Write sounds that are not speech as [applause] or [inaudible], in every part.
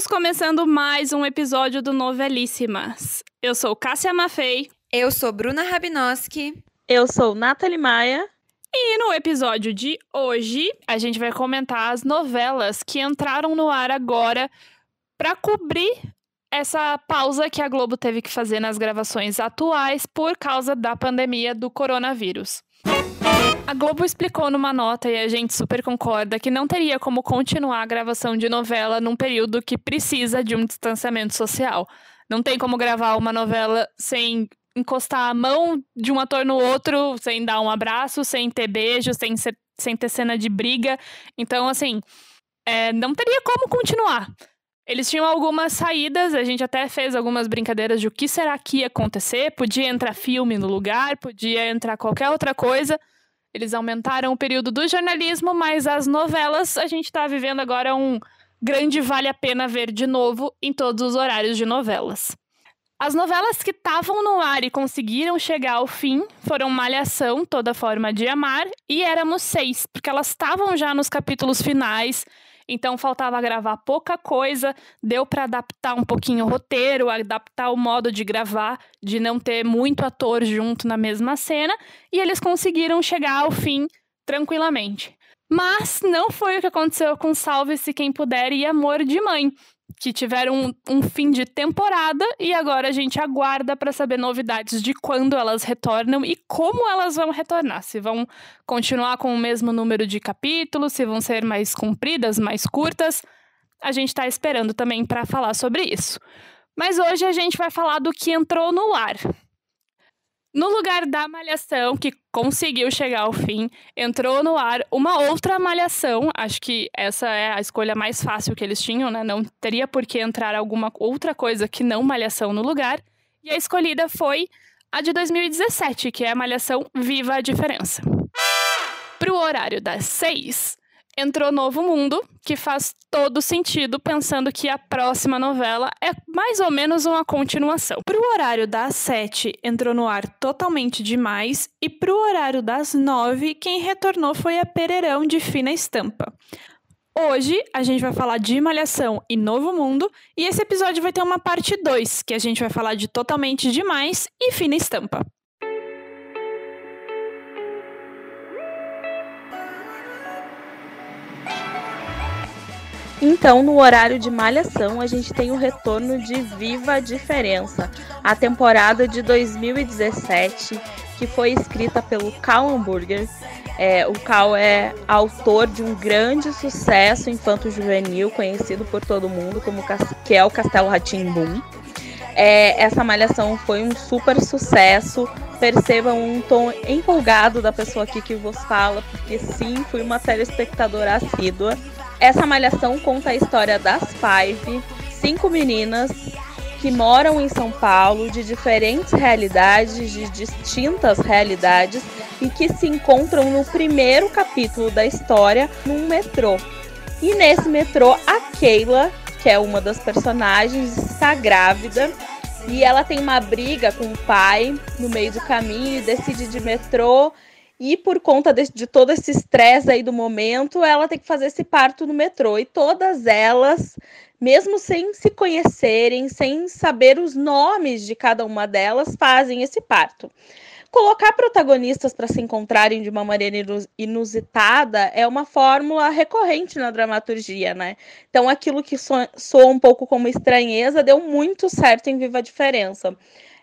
Estamos começando mais um episódio do Novelíssimas. Eu sou Cássia Maffei. Eu sou Bruna Rabinoski. Eu sou Nathalie Maia. E no episódio de hoje, a gente vai comentar as novelas que entraram no ar agora para cobrir essa pausa que a Globo teve que fazer nas gravações atuais por causa da pandemia do coronavírus. A Globo explicou numa nota, e a gente super concorda, que não teria como continuar a gravação de novela num período que precisa de um distanciamento social. Não tem como gravar uma novela sem encostar a mão de um ator no outro, sem dar um abraço, sem ter beijo, sem, ser, sem ter cena de briga. Então, assim, é, não teria como continuar. Eles tinham algumas saídas, a gente até fez algumas brincadeiras de o que será que ia acontecer. Podia entrar filme no lugar, podia entrar qualquer outra coisa. Eles aumentaram o período do jornalismo, mas as novelas, a gente está vivendo agora um grande vale a pena ver de novo em todos os horários de novelas. As novelas que estavam no ar e conseguiram chegar ao fim foram Malhação, Toda Forma de Amar e Éramos Seis, porque elas estavam já nos capítulos finais então faltava gravar pouca coisa, deu para adaptar um pouquinho o roteiro, adaptar o modo de gravar, de não ter muito ator junto na mesma cena, e eles conseguiram chegar ao fim tranquilamente. Mas não foi o que aconteceu com Salve-se Quem Puder e Amor de Mãe que tiveram um, um, fim de temporada e agora a gente aguarda para saber novidades de quando elas retornam e como elas vão retornar. Se vão continuar com o mesmo número de capítulos, se vão ser mais compridas, mais curtas. A gente está esperando também para falar sobre isso. Mas hoje a gente vai falar do que entrou no ar. No lugar da Malhação, que conseguiu chegar ao fim, entrou no ar uma outra Malhação. Acho que essa é a escolha mais fácil que eles tinham, né? Não teria por que entrar alguma outra coisa que não Malhação no lugar. E a escolhida foi a de 2017, que é a Malhação Viva a Diferença. Para o horário das seis, entrou Novo Mundo, que faz todo sentido pensando que a próxima novela é mais ou menos uma continuação. Pro horário das sete, entrou no ar totalmente demais, e pro horário das nove, quem retornou foi a Pereirão de Fina Estampa. Hoje a gente vai falar de Malhação e Novo Mundo, e esse episódio vai ter uma parte 2, que a gente vai falar de Totalmente Demais e Fina Estampa. Então, no horário de Malhação, a gente tem o retorno de Viva a Diferença, a temporada de 2017, que foi escrita pelo Cal Hamburger. É, o Cal é autor de um grande sucesso infanto-juvenil, conhecido por todo mundo como que é o Castelo Ratimbum. É, essa malhação foi um super sucesso. Percebam um tom empolgado da pessoa aqui que vos fala, porque sim, fui uma telespectadora assídua. Essa malhação conta a história das Five, cinco meninas que moram em São Paulo, de diferentes realidades, de distintas realidades, e que se encontram no primeiro capítulo da história num metrô. E nesse metrô, a Keila, que é uma das personagens, está grávida e ela tem uma briga com o pai no meio do caminho e decide de metrô e por conta de, de todo esse estresse aí do momento, ela tem que fazer esse parto no metrô. E todas elas, mesmo sem se conhecerem, sem saber os nomes de cada uma delas, fazem esse parto. Colocar protagonistas para se encontrarem de uma maneira inusitada é uma fórmula recorrente na dramaturgia, né? Então, aquilo que soa um pouco como estranheza deu muito certo em Viva a Diferença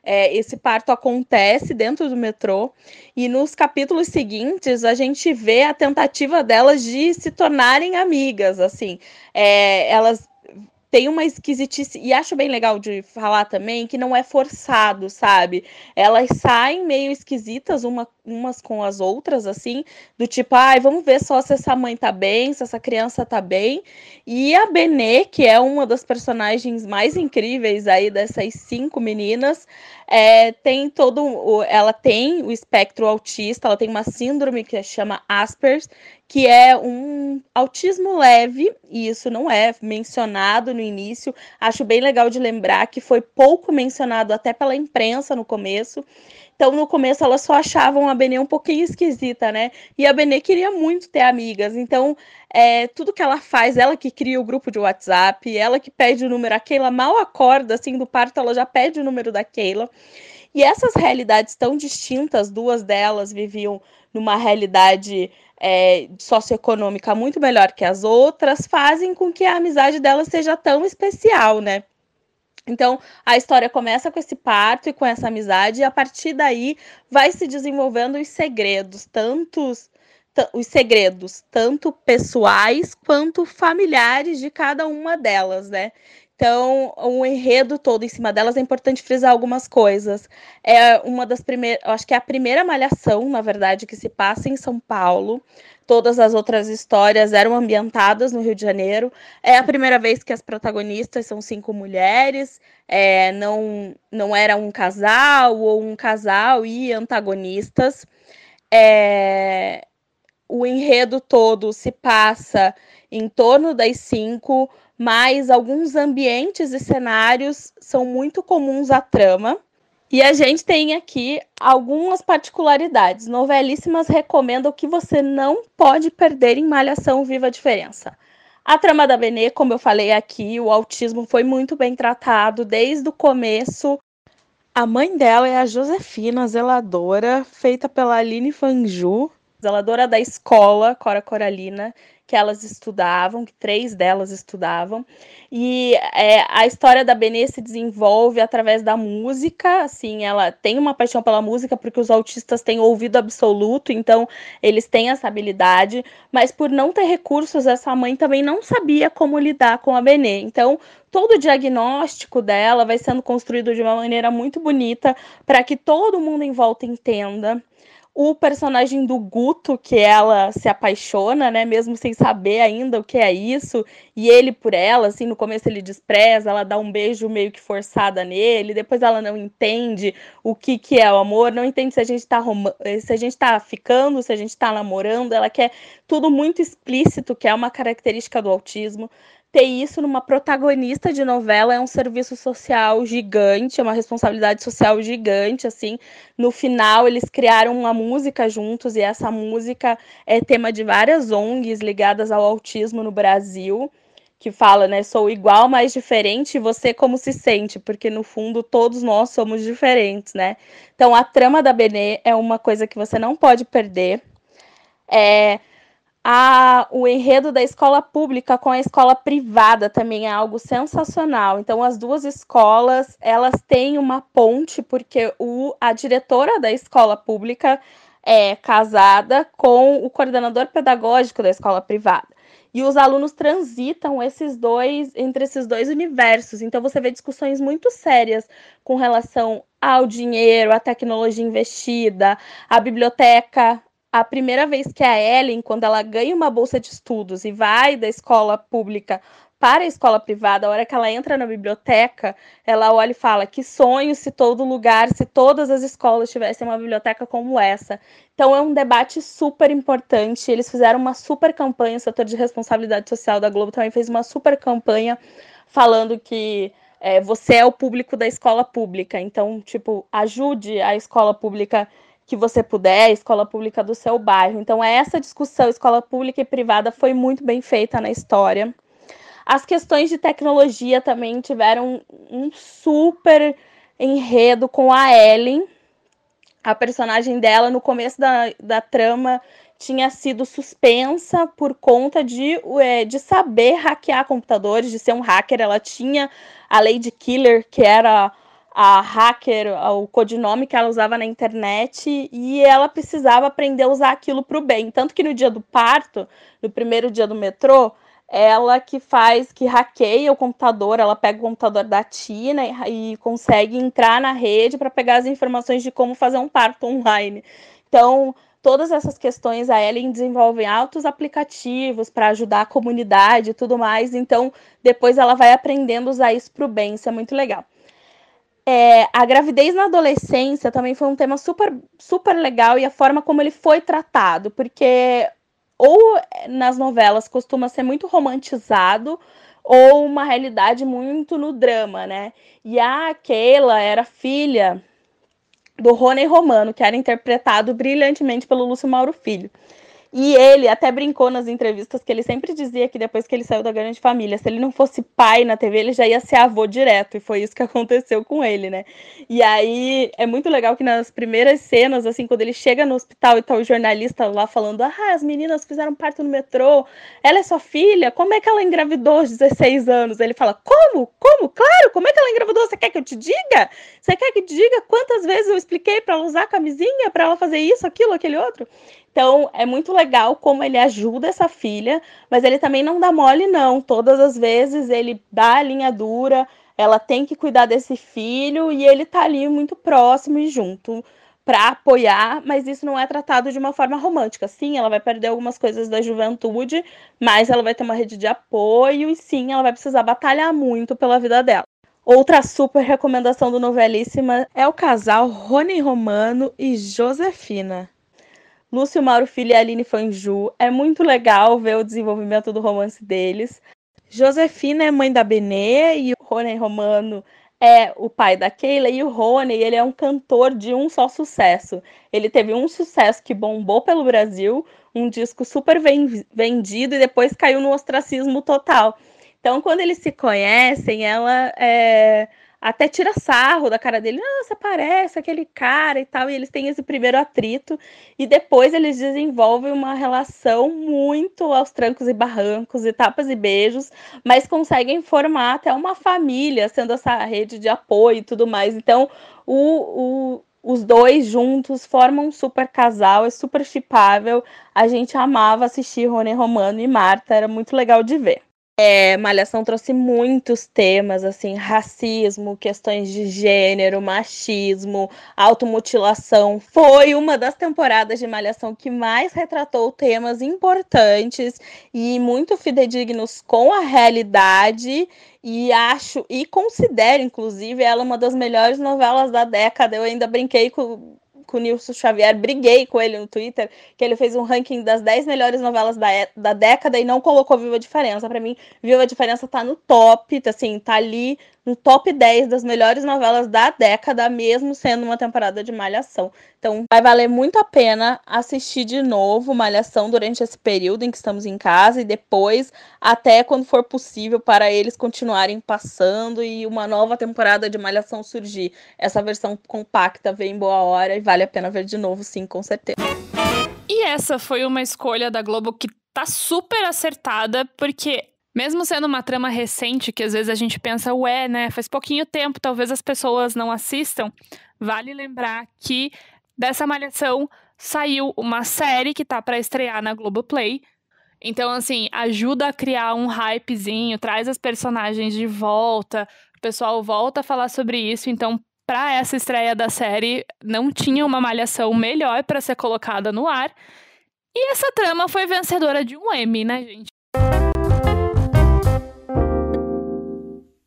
é, esse parto acontece dentro do metrô e nos capítulos seguintes a gente vê a tentativa delas de se tornarem amigas, assim, é, elas tem uma esquisitice, e acho bem legal de falar também que não é forçado, sabe? Elas saem meio esquisitas uma, umas com as outras, assim, do tipo, ai, vamos ver só se essa mãe tá bem, se essa criança tá bem. E a Benê, que é uma das personagens mais incríveis aí dessas cinco meninas, é, tem todo. O, ela tem o espectro autista, ela tem uma síndrome que chama Asperger, que é um autismo leve, e isso não é mencionado no início. Acho bem legal de lembrar que foi pouco mencionado até pela imprensa no começo. Então, no começo, elas só achavam a Benê um pouquinho esquisita, né? E a Benê queria muito ter amigas, então é, tudo que ela faz, ela que cria o grupo de WhatsApp, ela que pede o número, a Keila mal acorda assim do parto, ela já pede o número da Keila. E essas realidades tão distintas, duas delas viviam numa realidade é, socioeconômica muito melhor que as outras, fazem com que a amizade delas seja tão especial, né? Então, a história começa com esse parto e com essa amizade, e a partir daí vai se desenvolvendo os segredos, tantos os segredos, tanto pessoais quanto familiares de cada uma delas, né? Então, o enredo todo em cima delas é importante frisar algumas coisas. É uma das primeiras, acho que é a primeira malhação, na verdade, que se passa em São Paulo. Todas as outras histórias eram ambientadas no Rio de Janeiro. É a primeira vez que as protagonistas são cinco mulheres. É, não, não era um casal ou um casal e antagonistas. É, o enredo todo se passa em torno das cinco mas alguns ambientes e cenários são muito comuns à trama. E a gente tem aqui algumas particularidades. Novelíssimas recomenda o que você não pode perder em Malhação Viva a Diferença. A trama da Benê, como eu falei aqui, o autismo foi muito bem tratado desde o começo. A mãe dela é a Josefina, zeladora, feita pela Aline Fanju, zeladora da escola Cora Coralina, que elas estudavam, que três delas estudavam. E é, a história da Benê se desenvolve através da música, assim, ela tem uma paixão pela música, porque os autistas têm ouvido absoluto, então eles têm essa habilidade, mas por não ter recursos, essa mãe também não sabia como lidar com a Benê. Então, todo o diagnóstico dela vai sendo construído de uma maneira muito bonita para que todo mundo em volta entenda o personagem do Guto, que ela se apaixona, né, mesmo sem saber ainda o que é isso, e ele por ela, assim, no começo ele despreza, ela dá um beijo meio que forçada nele, depois ela não entende o que que é o amor, não entende se a gente tá rom... se a gente tá ficando, se a gente tá namorando, ela quer tudo muito explícito, que é uma característica do autismo ter isso numa protagonista de novela é um serviço social gigante, é uma responsabilidade social gigante, assim. No final, eles criaram uma música juntos e essa música é tema de várias ONGs ligadas ao autismo no Brasil, que fala, né, sou igual, mas diferente, você como se sente, porque no fundo todos nós somos diferentes, né? Então a trama da Benê é uma coisa que você não pode perder. É, a, o enredo da escola pública com a escola privada também é algo sensacional. Então, as duas escolas elas têm uma ponte, porque o, a diretora da escola pública é casada com o coordenador pedagógico da escola privada. E os alunos transitam esses dois entre esses dois universos. Então você vê discussões muito sérias com relação ao dinheiro, à tecnologia investida, à biblioteca a primeira vez que a Ellen, quando ela ganha uma bolsa de estudos e vai da escola pública para a escola privada, a hora que ela entra na biblioteca, ela olha e fala: que sonho se todo lugar, se todas as escolas tivessem uma biblioteca como essa. Então é um debate super importante. Eles fizeram uma super campanha, o setor de responsabilidade social da Globo também fez uma super campanha falando que é, você é o público da escola pública. Então, tipo, ajude a escola pública que você puder, escola pública do seu bairro. Então, essa discussão, escola pública e privada, foi muito bem feita na história. As questões de tecnologia também tiveram um super enredo com a Ellen. A personagem dela, no começo da, da trama, tinha sido suspensa por conta de, é, de saber hackear computadores, de ser um hacker. Ela tinha a Lady Killer, que era a hacker, o codinome que ela usava na internet, e ela precisava aprender a usar aquilo para o bem. Tanto que no dia do parto, no primeiro dia do metrô, ela que faz, que hackeia o computador, ela pega o computador da Tina e, e consegue entrar na rede para pegar as informações de como fazer um parto online. Então, todas essas questões a Ellen desenvolve altos aplicativos para ajudar a comunidade e tudo mais. Então, depois ela vai aprendendo a usar isso para o bem, isso é muito legal. É, a gravidez na adolescência também foi um tema super, super legal e a forma como ele foi tratado, porque ou nas novelas costuma ser muito romantizado ou uma realidade muito no drama, né? E a Keila era filha do Rony Romano, que era interpretado brilhantemente pelo Lúcio Mauro Filho. E ele até brincou nas entrevistas que ele sempre dizia que depois que ele saiu da grande família, se ele não fosse pai na TV, ele já ia ser avô direto. E foi isso que [laughs] aconteceu com ele, né? E aí é muito legal que nas primeiras cenas, assim, quando ele chega no hospital e tá o jornalista lá falando: Ah, as meninas fizeram parto no metrô, ela é sua filha, como é que ela engravidou aos 16 anos? Ele fala: Como? Como? Claro, como é que ela engravidou? Você quer que eu te diga? Você quer que diga quantas vezes eu expliquei para ela usar camisinha, para ela fazer isso, aquilo, aquele outro? Então, é muito legal como ele ajuda essa filha, mas ele também não dá mole, não. Todas as vezes ele dá a linha dura, ela tem que cuidar desse filho e ele tá ali muito próximo e junto para apoiar, mas isso não é tratado de uma forma romântica. Sim, ela vai perder algumas coisas da juventude, mas ela vai ter uma rede de apoio e sim, ela vai precisar batalhar muito pela vida dela. Outra super recomendação do Novelíssima é o casal Rony Romano e Josefina. Lúcio Mauro Filho e Aline Fanju. É muito legal ver o desenvolvimento do romance deles. Josefina é mãe da Benê e o Rony Romano é o pai da Keila e o Rony, ele é um cantor de um só sucesso. Ele teve um sucesso que bombou pelo Brasil, um disco super vendido e depois caiu no ostracismo total. Então, quando eles se conhecem, ela é até tira sarro da cara dele, você parece aquele cara e tal, e eles têm esse primeiro atrito, e depois eles desenvolvem uma relação muito aos trancos e barrancos, e tapas e beijos, mas conseguem formar até uma família, sendo essa rede de apoio e tudo mais. Então, o, o os dois juntos formam um super casal, é super chipável. A gente amava assistir Rony Romano e Marta, era muito legal de ver. É, Malhação trouxe muitos temas, assim, racismo, questões de gênero, machismo, automutilação. Foi uma das temporadas de Malhação que mais retratou temas importantes e muito fidedignos com a realidade. E acho, e considero, inclusive, ela uma das melhores novelas da década. Eu ainda brinquei com com o Nilson Xavier, briguei com ele no Twitter, que ele fez um ranking das 10 melhores novelas da, da década e não colocou Viva a Diferença. Para mim, Viva a Diferença tá no top, assim, tá ali no top 10 das melhores novelas da década, mesmo sendo uma temporada de Malhação. Então, vai valer muito a pena assistir de novo Malhação durante esse período em que estamos em casa e depois, até quando for possível, para eles continuarem passando e uma nova temporada de Malhação surgir. Essa versão compacta vem em boa hora e vale a pena ver de novo, sim, com certeza. E essa foi uma escolha da Globo que tá super acertada, porque mesmo sendo uma trama recente, que às vezes a gente pensa, ué, né, faz pouquinho tempo, talvez as pessoas não assistam, vale lembrar que dessa malhação saiu uma série que tá para estrear na Globoplay. Então, assim, ajuda a criar um hypezinho, traz as personagens de volta, o pessoal volta a falar sobre isso. Então, para essa estreia da série, não tinha uma malhação melhor para ser colocada no ar. E essa trama foi vencedora de um Emmy, né, gente?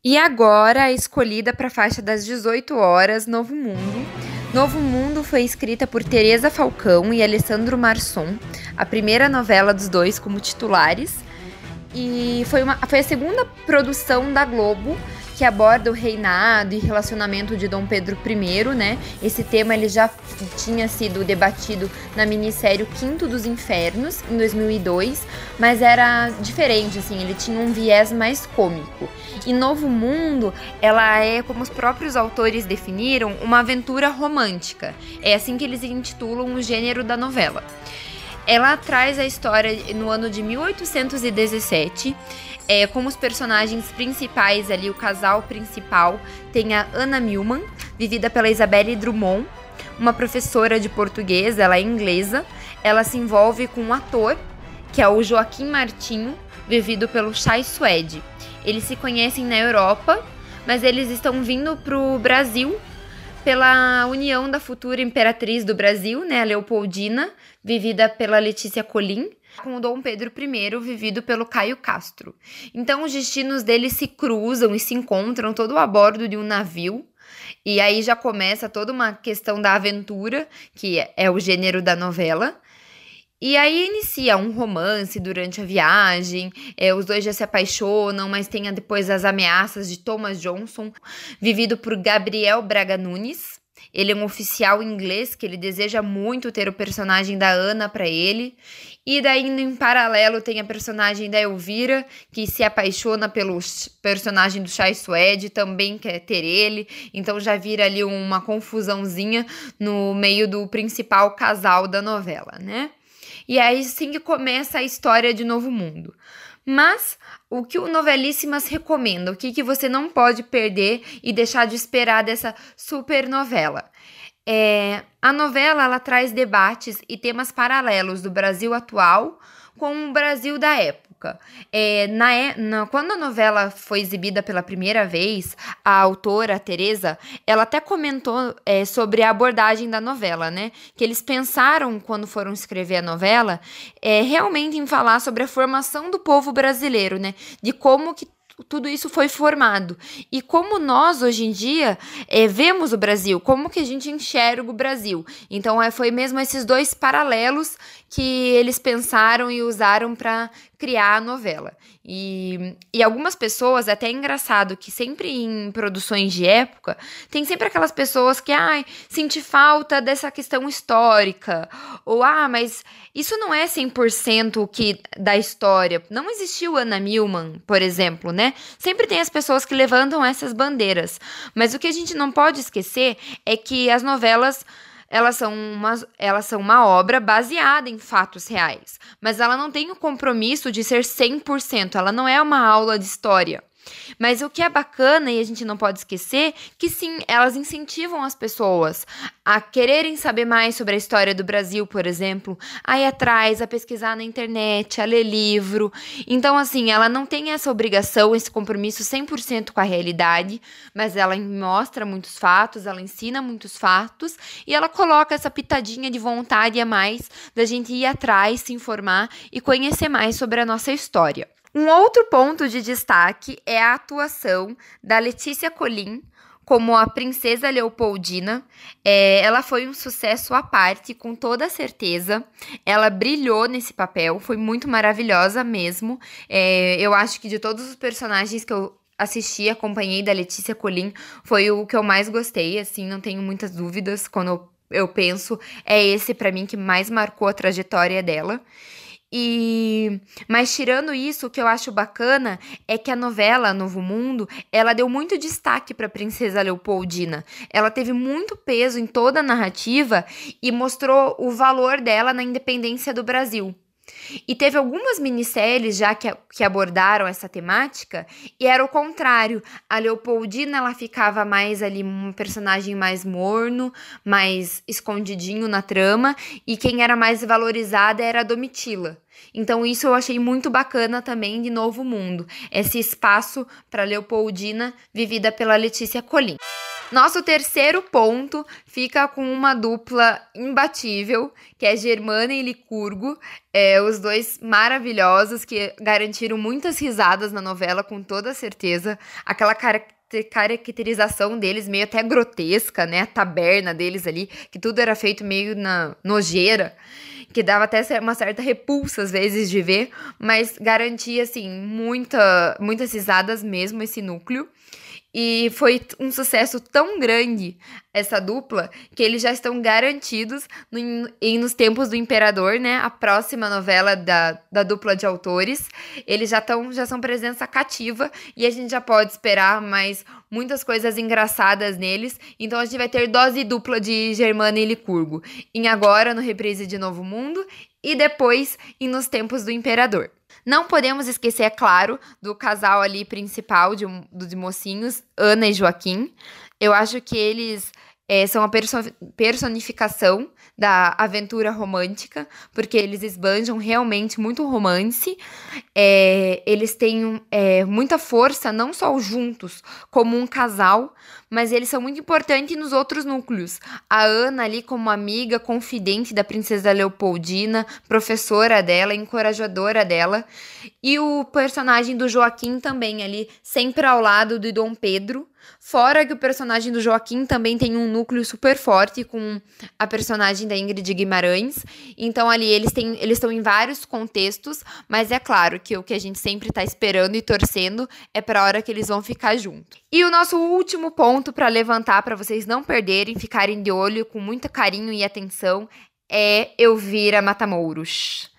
E agora, a escolhida para a faixa das 18 horas, Novo Mundo. Novo Mundo foi escrita por Teresa Falcão e Alessandro Marçom, a primeira novela dos dois como titulares. E foi, uma, foi a segunda produção da Globo que aborda o reinado e relacionamento de Dom Pedro I, né? Esse tema ele já tinha sido debatido na minissérie Quinto dos Infernos, em 2002, mas era diferente, assim, ele tinha um viés mais cômico. E Novo Mundo, ela é, como os próprios autores definiram, uma aventura romântica. É assim que eles intitulam o gênero da novela. Ela traz a história no ano de 1817 é, como os personagens principais ali, o casal principal, tem a Ana Milman, vivida pela Isabelle Drummond, uma professora de português, ela é inglesa. Ela se envolve com um ator, que é o Joaquim Martinho, vivido pelo Chai Suede. Eles se conhecem na Europa, mas eles estão vindo para o Brasil pela união da futura imperatriz do Brasil, né, a Leopoldina, vivida pela Letícia Colim, com o Dom Pedro I, vivido pelo Caio Castro. Então os destinos deles se cruzam e se encontram todo a bordo de um navio. E aí já começa toda uma questão da aventura, que é o gênero da novela. E aí inicia um romance durante a viagem, é, os dois já se apaixonam, mas tem depois as ameaças de Thomas Johnson, vivido por Gabriel Braga Nunes. Ele é um oficial inglês que ele deseja muito ter o personagem da Ana para ele. E daí, em paralelo, tem a personagem da Elvira, que se apaixona pelo personagem do Chai Suede, também quer ter ele. Então já vira ali uma confusãozinha no meio do principal casal da novela, né? E aí sim que começa a história de Novo Mundo. Mas o que o Novelíssimas recomenda, o que, que você não pode perder e deixar de esperar dessa super novela? É, a novela ela traz debates e temas paralelos do Brasil atual com o Brasil da época. É, na, na, quando a novela foi exibida pela primeira vez, a autora, a Teresa, ela até comentou é, sobre a abordagem da novela, né? Que eles pensaram, quando foram escrever a novela, é, realmente em falar sobre a formação do povo brasileiro, né? De como que tudo isso foi formado. E como nós, hoje em dia, é, vemos o Brasil, como que a gente enxerga o Brasil. Então, é, foi mesmo esses dois paralelos que eles pensaram e usaram para criar a novela. E, e algumas pessoas, até é engraçado que sempre em produções de época, tem sempre aquelas pessoas que, ai, sente falta dessa questão histórica. Ou, ah, mas isso não é 100% que da história. Não existiu Ana Milman, por exemplo, né? Sempre tem as pessoas que levantam essas bandeiras. Mas o que a gente não pode esquecer é que as novelas elas são, uma, elas são uma obra baseada em fatos reais, mas ela não tem o compromisso de ser 100%, ela não é uma aula de história. Mas o que é bacana e a gente não pode esquecer que sim, elas incentivam as pessoas a quererem saber mais sobre a história do Brasil, por exemplo, a ir atrás, a pesquisar na internet, a ler livro. Então, assim, ela não tem essa obrigação, esse compromisso 100% com a realidade, mas ela mostra muitos fatos, ela ensina muitos fatos e ela coloca essa pitadinha de vontade a mais da gente ir atrás, se informar e conhecer mais sobre a nossa história. Um outro ponto de destaque é a atuação da Letícia Colim como a princesa Leopoldina. É, ela foi um sucesso à parte, com toda certeza. Ela brilhou nesse papel, foi muito maravilhosa mesmo. É, eu acho que de todos os personagens que eu assisti, acompanhei da Letícia Colim, foi o que eu mais gostei, assim, não tenho muitas dúvidas quando eu, eu penso. É esse, para mim, que mais marcou a trajetória dela. E mas tirando isso, o que eu acho bacana é que a novela Novo Mundo, ela deu muito destaque para a princesa Leopoldina. Ela teve muito peso em toda a narrativa e mostrou o valor dela na independência do Brasil. E teve algumas minisséries já que, que abordaram essa temática e era o contrário. A Leopoldina ela ficava mais ali um personagem mais morno, mais escondidinho na trama e quem era mais valorizada era a Domitila. Então isso eu achei muito bacana também de Novo Mundo, esse espaço para Leopoldina vivida pela Letícia Colim. Nosso terceiro ponto fica com uma dupla imbatível, que é Germana e Licurgo, é, os dois maravilhosos que garantiram muitas risadas na novela, com toda certeza. Aquela caracterização deles meio até grotesca, né? A taberna deles ali, que tudo era feito meio na nojeira, que dava até uma certa repulsa às vezes de ver, mas garantia assim muita, muitas risadas mesmo esse núcleo. E foi um sucesso tão grande essa dupla que eles já estão garantidos no, em Nos Tempos do Imperador, né? A próxima novela da, da dupla de autores. Eles já, estão já são presença cativa e a gente já pode esperar mais muitas coisas engraçadas neles. Então a gente vai ter dose dupla de Germana e Licurgo. Em Agora, no Reprise de Novo Mundo, e depois em Nos Tempos do Imperador. Não podemos esquecer, é claro, do casal ali principal de, dos mocinhos, Ana e Joaquim. Eu acho que eles é, são a personificação da aventura romântica, porque eles esbanjam realmente muito romance. É, eles têm é, muita força, não só juntos, como um casal, mas eles são muito importantes nos outros núcleos. A Ana, ali, como amiga, confidente da princesa Leopoldina, professora dela, encorajadora dela. E o personagem do Joaquim também, ali, sempre ao lado do Dom Pedro Fora que o personagem do Joaquim também tem um núcleo super forte com a personagem da Ingrid Guimarães. Então, ali eles têm, eles estão em vários contextos, mas é claro que o que a gente sempre está esperando e torcendo é para a hora que eles vão ficar juntos. E o nosso último ponto para levantar, para vocês não perderem, ficarem de olho com muito carinho e atenção, é Elvira Matamouros.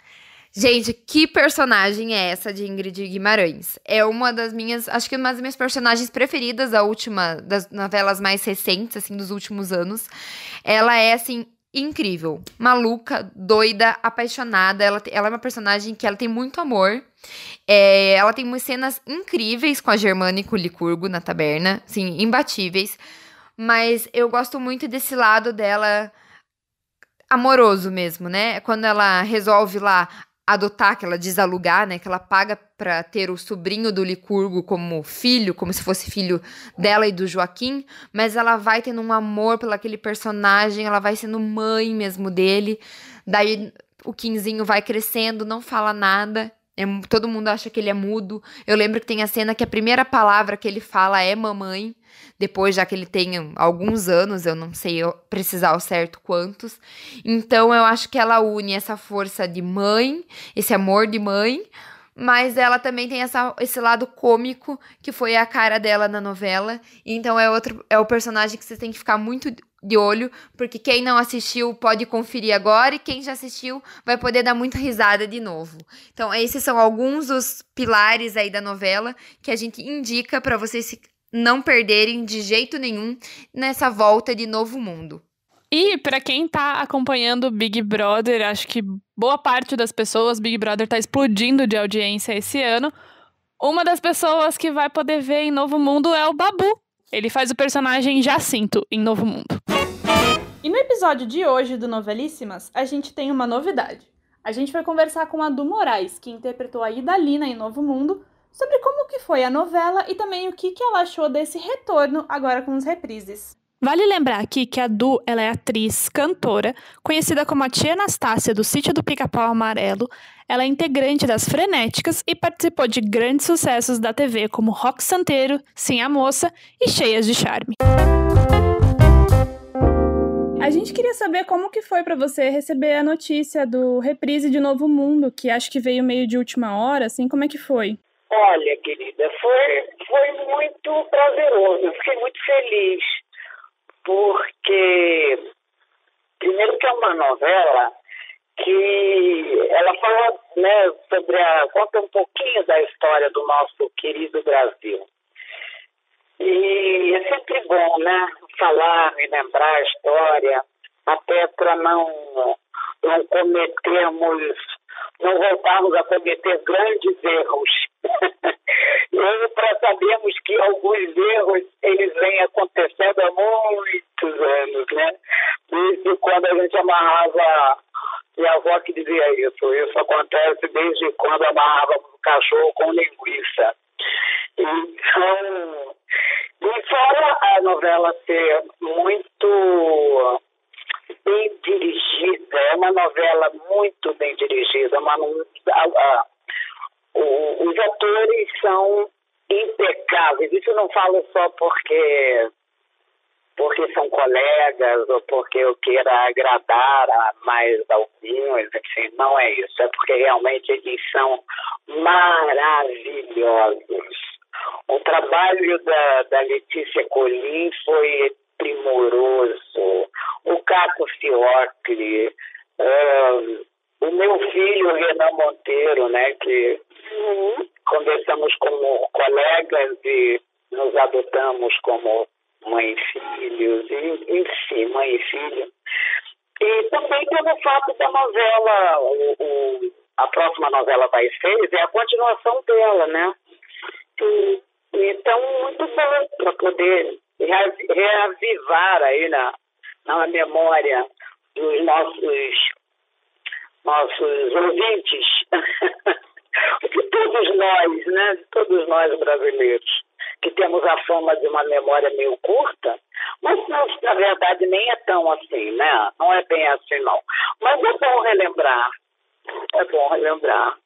Gente, que personagem é essa de Ingrid Guimarães? É uma das minhas, acho que uma das minhas personagens preferidas da última, das novelas mais recentes, assim, dos últimos anos. Ela é, assim, incrível. Maluca, doida, apaixonada. Ela, ela é uma personagem que ela tem muito amor. É, ela tem umas cenas incríveis com a Germana e com o Licurgo na taberna, assim, imbatíveis. Mas eu gosto muito desse lado dela amoroso mesmo, né? Quando ela resolve lá adotar, que ela desalugar, né? Que ela paga para ter o sobrinho do Licurgo como filho, como se fosse filho dela e do Joaquim, mas ela vai tendo um amor pelo aquele personagem, ela vai sendo mãe mesmo dele. Daí o Quinzinho vai crescendo, não fala nada. É, todo mundo acha que ele é mudo. Eu lembro que tem a cena que a primeira palavra que ele fala é mamãe depois, já que ele tem alguns anos, eu não sei precisar ao certo quantos. Então, eu acho que ela une essa força de mãe, esse amor de mãe, mas ela também tem essa, esse lado cômico que foi a cara dela na novela. Então é outro é o personagem que você tem que ficar muito de olho, porque quem não assistiu pode conferir agora e quem já assistiu vai poder dar muita risada de novo. Então esses são alguns dos pilares aí da novela que a gente indica para vocês não perderem de jeito nenhum nessa volta de novo mundo. E para quem tá acompanhando Big Brother, acho que boa parte das pessoas, Big Brother tá explodindo de audiência esse ano. Uma das pessoas que vai poder ver em Novo Mundo é o Babu. Ele faz o personagem Jacinto em Novo Mundo. E no episódio de hoje do Novelíssimas, a gente tem uma novidade. A gente vai conversar com a Du Moraes, que interpretou a Idalina em Novo Mundo, sobre como que foi a novela e também o que, que ela achou desse retorno agora com os reprises. Vale lembrar aqui que a Du ela é atriz, cantora, conhecida como a tia Anastácia do Sítio do Pica-Pau Amarelo. Ela é integrante das Frenéticas e participou de grandes sucessos da TV como Rock Santeiro, Sim a Moça e Cheias de Charme. A gente queria saber como que foi para você receber a notícia do reprise de Novo Mundo, que acho que veio meio de última hora, assim, como é que foi? Olha, querida, foi, foi muito prazeroso, eu fiquei muito feliz, porque, primeiro que é uma novela que ela fala né, sobre a. conta um pouquinho da história do nosso querido Brasil. E é sempre bom, né? Falar e lembrar a história, até para não, não cometermos não voltarmos a cometer grandes erros. [laughs] e para sabermos que alguns erros eles vêm acontecendo há muitos anos, né? Desde quando a gente amarrava, minha avó que dizia isso, isso acontece desde quando amarrávamos o cachorro com linguiça. Então, e fora a novela ser muito bem dirigida, é uma novela muito bem dirigida. Uma, a, a, o, os atores são impecáveis. Isso eu não falo só porque porque são colegas ou porque eu queira agradar a mais alguns, enfim, não é isso. É porque realmente eles são maravilhosos. O trabalho da, da Letícia Colim foi primoroso. O Caco Fiocchi, uh, o meu filho Renan Monteiro, né, que uhum. conversamos como colegas e nos adotamos como mãe e filhos, e, enfim, mãe e filho. E também pelo fato da novela, o, o, a próxima novela das seis é a continuação dela, né? E, então, muito bom para poder reavivar aí na, na memória dos nossos, nossos ouvintes, [laughs] de todos nós, né? De todos nós brasileiros, que temos a fama de uma memória meio curta, mas não, na verdade nem é tão assim, né? Não é bem assim, não. Mas é bom relembrar. É bom relembrar.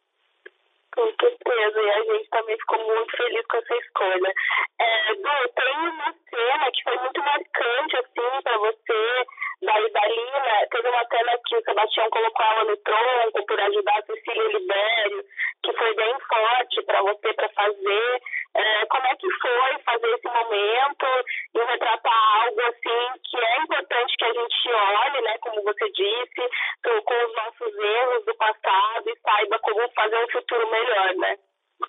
Com certeza, e a gente também ficou muito feliz com essa escolha. É, tem uma cena que foi muito marcante, assim, pra você, da Idalina. Teve uma cena que o Sebastião colocou ela no tronco por ajudar a Cecília Libério, que foi bem forte para você para fazer. É, como é que foi fazer esse momento e retratar algo assim que é importante que a gente olhe, né, como você disse, com os nossos erros do passado e saiba como fazer um futuro melhor, né?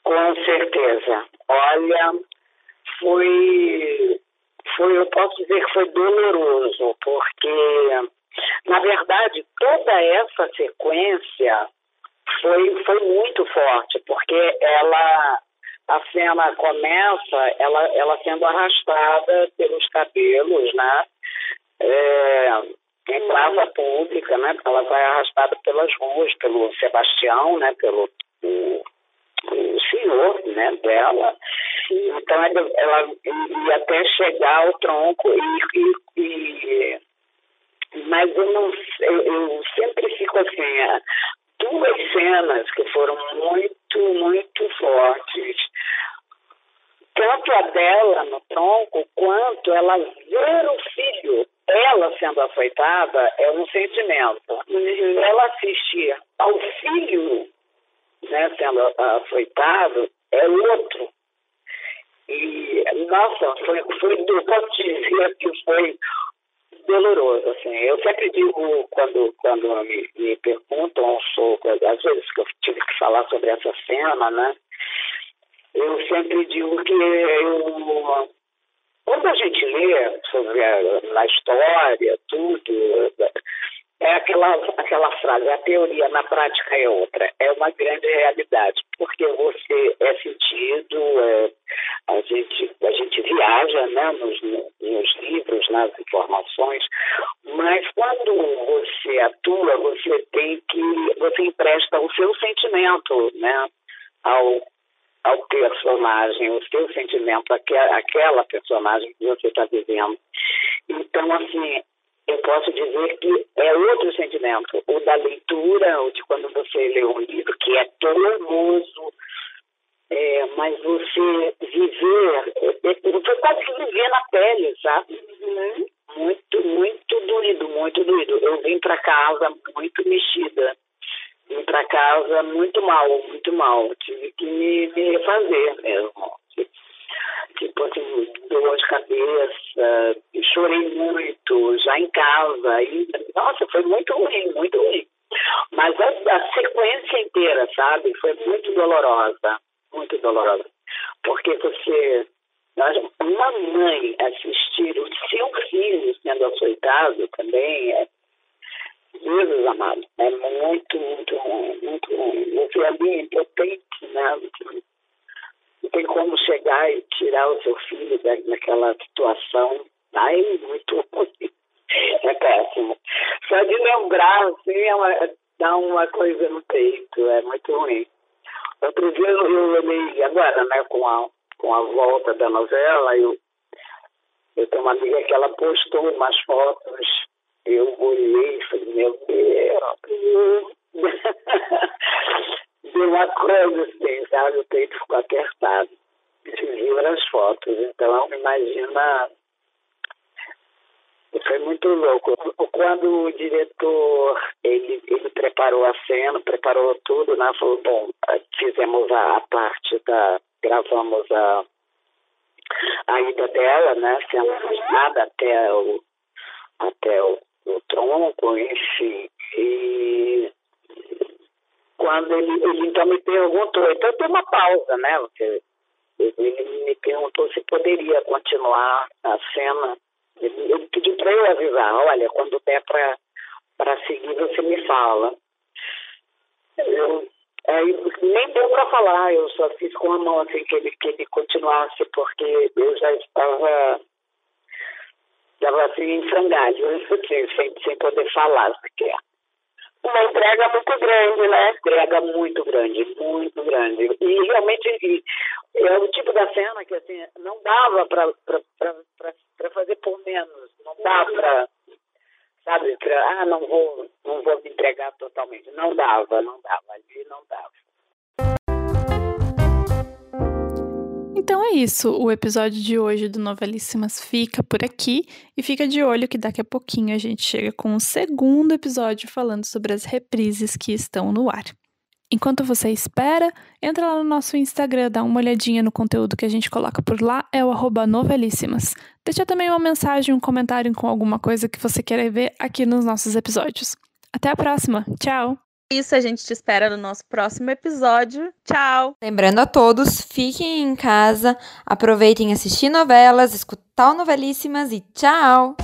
Com certeza. Olha, foi, foi, eu posso dizer que foi doloroso, porque, na verdade, toda essa sequência foi, foi muito forte, porque ela, a cena começa, ela, ela sendo arrastada pelos cabelos, né? É, em praça pública, né? Ela vai arrastada pelas ruas, pelo Sebastião, né? Pelo o, o senhor, né? Dela. Então ela, ia até chegar ao tronco e, e, e mas eu não eu, eu sempre fico assim duas cenas que foram muito muito fortes tanto a dela no tronco quanto ela ver o filho ela sendo afetada é um sentimento. Ela assistir ao filho né, sendo afetado é outro. E, nossa, foi, foi do posso dizer que foi doloroso, assim. Eu sempre digo, quando, quando me, me perguntam sobre, às vezes que eu tive que falar sobre essa cena, né, eu sempre digo que eu quando a gente lê sobre a, a história, tudo, é aquela, aquela frase, a teoria na prática é outra. É uma grande realidade, porque você é sentido, é, a, gente, a gente viaja né, nos, nos livros, nas informações, mas quando você atua, você tem que, você empresta o seu sentimento né, ao ao personagem, o seu sentimento, aquela personagem que você está vivendo. Então, assim, eu posso dizer que é outro sentimento, o da leitura, o de quando você lê um livro, que é doloroso, é, mas você viver, é, é, você quase que viver na pele, sabe? Uhum. Muito, muito doído, muito doído. Eu vim para casa muito mexida vim para casa muito mal, muito mal. Tive que me, me refazer mesmo. Tipo assim, dor de cabeça, chorei muito, já em casa. ainda nossa, foi muito ruim, muito ruim. Mas a, sequência inteira, sabe, foi muito dolorosa, muito dolorosa. Porque você uma mãe assistir o seu filho sendo açoitado também é Jesus amado, é muito, muito ruim, muito ruim. Você ali é impotente, né? Não tem como chegar e tirar o seu filho da, daquela situação. Ai, muito ruim. [laughs] É péssimo. Só de lembrar, assim, é uma, dá uma coisa no peito, é muito ruim. Outro dia eu olhei, agora, né, com a, com a volta da novela, eu, eu tenho uma amiga que ela postou umas fotos eu olhei e falei, meu Deus. Deu uma coisa assim, sabe? O peito ficou apertado. Se viu as fotos. Então, imagina. Foi muito louco. Quando o diretor ele, ele preparou a cena, preparou tudo, né? Falou, bom, fizemos a, a parte da. gravamos a, a ida dela, né? Sendo nada até o, até o no tronco, enfim. E quando ele, ele então me perguntou, então tem uma pausa, né? Ele me perguntou se poderia continuar a cena. Ele, ele pediu para eu avisar, olha, quando der para seguir, você me fala. Eu, aí nem deu para falar, eu só fiz com a mão assim que ele, que ele continuasse, porque eu já estava Estava assim em frangalhos, [laughs] assim, sem, sem poder falar sequer. Uma entrega muito grande, né? Entrega muito grande, muito grande. E realmente é o tipo da cena que assim, não dava para fazer por menos. Não dá para sabe, pra, ah, não vou, não vou me entregar totalmente. Não dava, não dava, ali não dava. Então é isso, o episódio de hoje do Novelíssimas fica por aqui e fica de olho que daqui a pouquinho a gente chega com o segundo episódio falando sobre as reprises que estão no ar. Enquanto você espera, entra lá no nosso Instagram, dá uma olhadinha no conteúdo que a gente coloca por lá, é o arroba novelíssimas. Deixa também uma mensagem, um comentário com alguma coisa que você queira ver aqui nos nossos episódios. Até a próxima, tchau! Isso, a gente te espera no nosso próximo episódio. Tchau! Lembrando a todos, fiquem em casa, aproveitem assistir novelas, escutar novelíssimas e tchau!